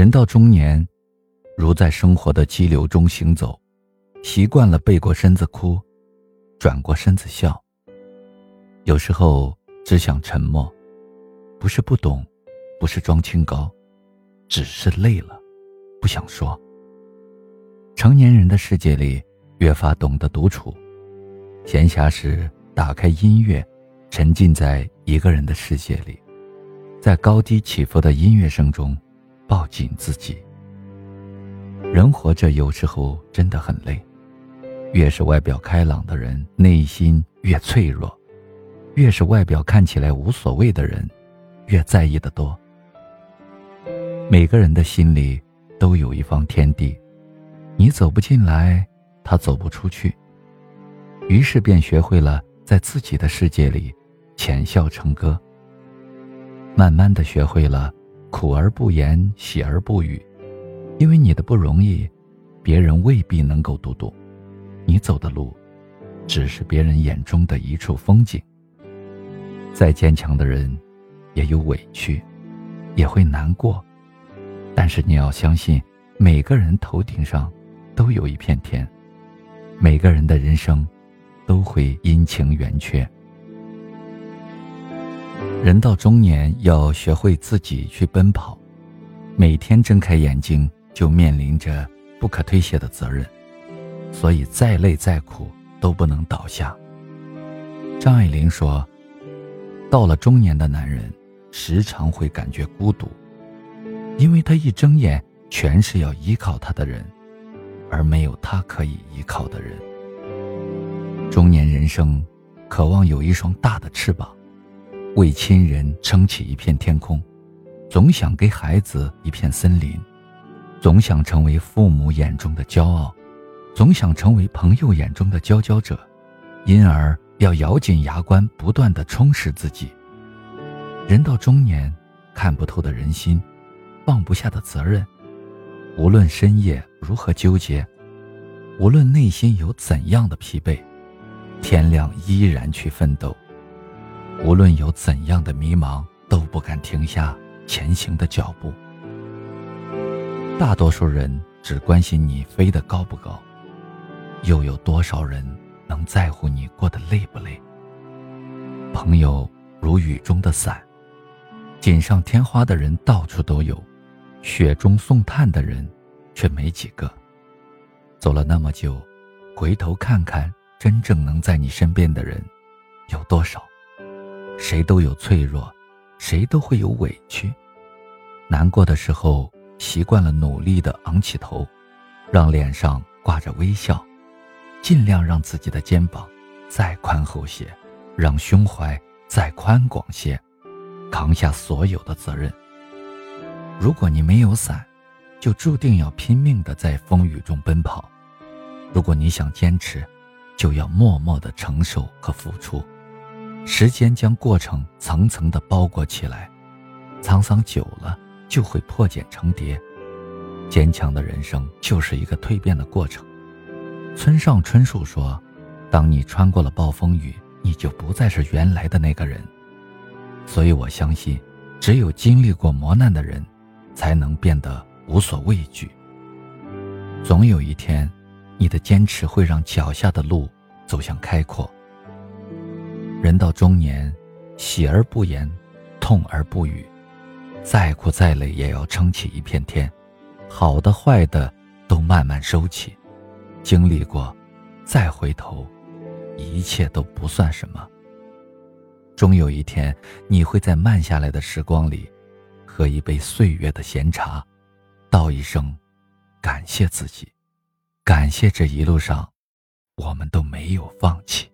人到中年，如在生活的激流中行走，习惯了背过身子哭，转过身子笑。有时候只想沉默，不是不懂，不是装清高，只是累了，不想说。成年人的世界里，越发懂得独处。闲暇时，打开音乐，沉浸在一个人的世界里，在高低起伏的音乐声中，抱紧自己。人活着有时候真的很累，越是外表开朗的人，内心越脆弱；越是外表看起来无所谓的人，越在意的多。每个人的心里都有一方天地。你走不进来，他走不出去。于是便学会了在自己的世界里浅笑成歌。慢慢的学会了苦而不言，喜而不语，因为你的不容易，别人未必能够读懂。你走的路，只是别人眼中的一处风景。再坚强的人，也有委屈，也会难过，但是你要相信，每个人头顶上。都有一片天，每个人的人生都会阴晴圆缺。人到中年，要学会自己去奔跑，每天睁开眼睛就面临着不可推卸的责任，所以再累再苦都不能倒下。张爱玲说：“到了中年的男人，时常会感觉孤独，因为他一睁眼，全是要依靠他的人。”而没有他可以依靠的人。中年人生，渴望有一双大的翅膀，为亲人撑起一片天空，总想给孩子一片森林，总想成为父母眼中的骄傲，总想成为朋友眼中的佼佼者，因而要咬紧牙关，不断的充实自己。人到中年，看不透的人心，放不下的责任。无论深夜如何纠结，无论内心有怎样的疲惫，天亮依然去奋斗。无论有怎样的迷茫，都不敢停下前行的脚步。大多数人只关心你飞得高不高，又有多少人能在乎你过得累不累？朋友如雨中的伞，锦上添花的人到处都有。雪中送炭的人，却没几个。走了那么久，回头看看，真正能在你身边的人，有多少？谁都有脆弱，谁都会有委屈。难过的时候，习惯了努力的昂起头，让脸上挂着微笑，尽量让自己的肩膀再宽厚些，让胸怀再宽广些，扛下所有的责任。如果你没有伞，就注定要拼命的在风雨中奔跑；如果你想坚持，就要默默的承受和付出。时间将过程层层的包裹起来，沧桑久了就会破茧成蝶。坚强的人生就是一个蜕变的过程。村上春树说：“当你穿过了暴风雨，你就不再是原来的那个人。”所以我相信，只有经历过磨难的人。才能变得无所畏惧。总有一天，你的坚持会让脚下的路走向开阔。人到中年，喜而不言，痛而不语，再苦再累也要撑起一片天。好的坏的都慢慢收起，经历过，再回头，一切都不算什么。终有一天，你会在慢下来的时光里。喝一杯岁月的闲茶，道一声感谢自己，感谢这一路上我们都没有放弃。